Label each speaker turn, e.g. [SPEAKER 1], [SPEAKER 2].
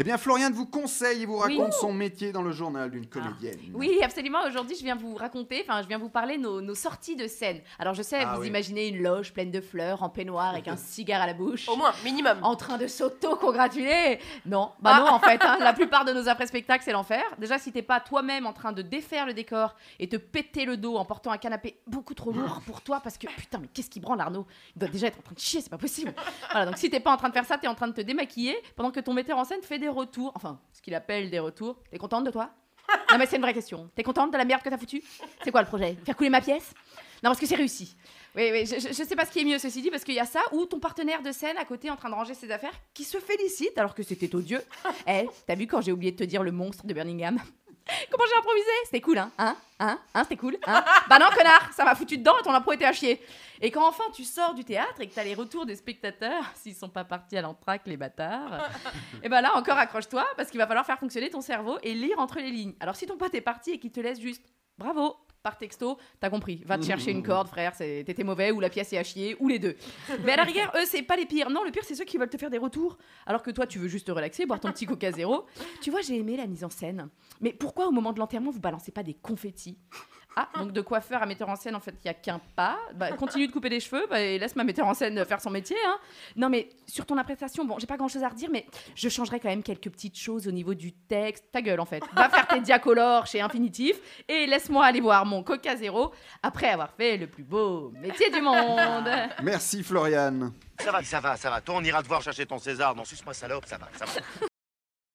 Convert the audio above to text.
[SPEAKER 1] Eh bien, Floriane vous conseille et vous raconte son métier dans le journal d'une comédienne.
[SPEAKER 2] Oui, absolument. Aujourd'hui, je viens vous raconter, enfin, je viens vous parler nos, nos sorties de scène. Alors, je sais,
[SPEAKER 1] Ah
[SPEAKER 2] vous
[SPEAKER 1] oui.
[SPEAKER 2] imaginez une loge pleine de fleurs, en peignoir, avec un cigare à la bouche.
[SPEAKER 3] Au moins, minimum.
[SPEAKER 2] En train de s'auto-congratuler Non, bah non, en fait, hein, la plupart de nos après-spectacles, c'est l'enfer. Déjà, si t'es pas toi-même en train de défaire le décor et te péter le dos en portant un canapé beaucoup trop lourd pour toi, parce que putain, mais qu'est-ce qui branle Arnaud? Il doit déjà être en train de chier, c'est pas possible. Voilà, donc si t'es pas en train de faire ça, t'es en train de te démaquiller pendant que ton metteur en scène fait des retours, enfin, ce qu'il appelle des retours. T'es contente de toi? Non, mais c'est une vraie question. T'es contente de la merde que t'as foutue? C'est quoi le projet? Faire couler ma pièce? Non, parce que c'est réussi. Oui, oui, je, sais pas ce qui est mieux, ceci dit, parce qu'il y a ça, ou ton partenaire de scène à côté en train de ranger ses affaires, qui se félicite alors que c'était odieux. Eh, t'as vu quand j'ai oublié de te dire le monstre de Birmingham? Comment j'ai improvisé? C'était cool, hein Hein Hein Hein C'était cool Hein Bah non, connard Ça m'a foutu dedans et ton impro était à chier. Et quand enfin tu sors du théâtre et que t'as les retours des spectateurs, s'ils sont pas partis à l'entraque, les bâtards, et ben là encore accroche-toi, parce qu'il va falloir faire fonctionner ton cerveau et lire entre les lignes. Alors si ton pote est parti et qu'il te laisse juste bravo par texto, t'as compris. Va te chercher une corde, frère. c'est- T'étais mauvais ou la pièce est à chier ou les deux. Mais à la rigueur, eux, c'est pas les pires. Non, le pire, c'est ceux qui veulent te faire des retours. Alors que toi, tu veux juste te relaxer, boire ton petit coca zéro. Tu vois, j'ai aimé la mise en scène. Mais pourquoi au moment de l'enterrement, vous balancez pas des confettis? Ah, donc de coiffeur à metteur en scène, en fait, il y a qu'un pas. Bah, continue de couper des cheveux bah, et laisse ma metteur en scène faire son métier. hein. Non, mais sur ton appréciation, bon, j'ai pas grand chose à redire, mais je changerais quand même quelques petites choses au niveau du texte. Ta gueule, en fait. Va faire tes diacolores chez Infinitif et laisse-moi aller voir mon Coca Zéro après avoir fait le plus beau métier du monde.
[SPEAKER 1] Merci, Floriane.
[SPEAKER 4] Ça va, ça va, ça va. Toi, on ira te voir chercher ton César. Non, suce-moi salope, ça va, ça va.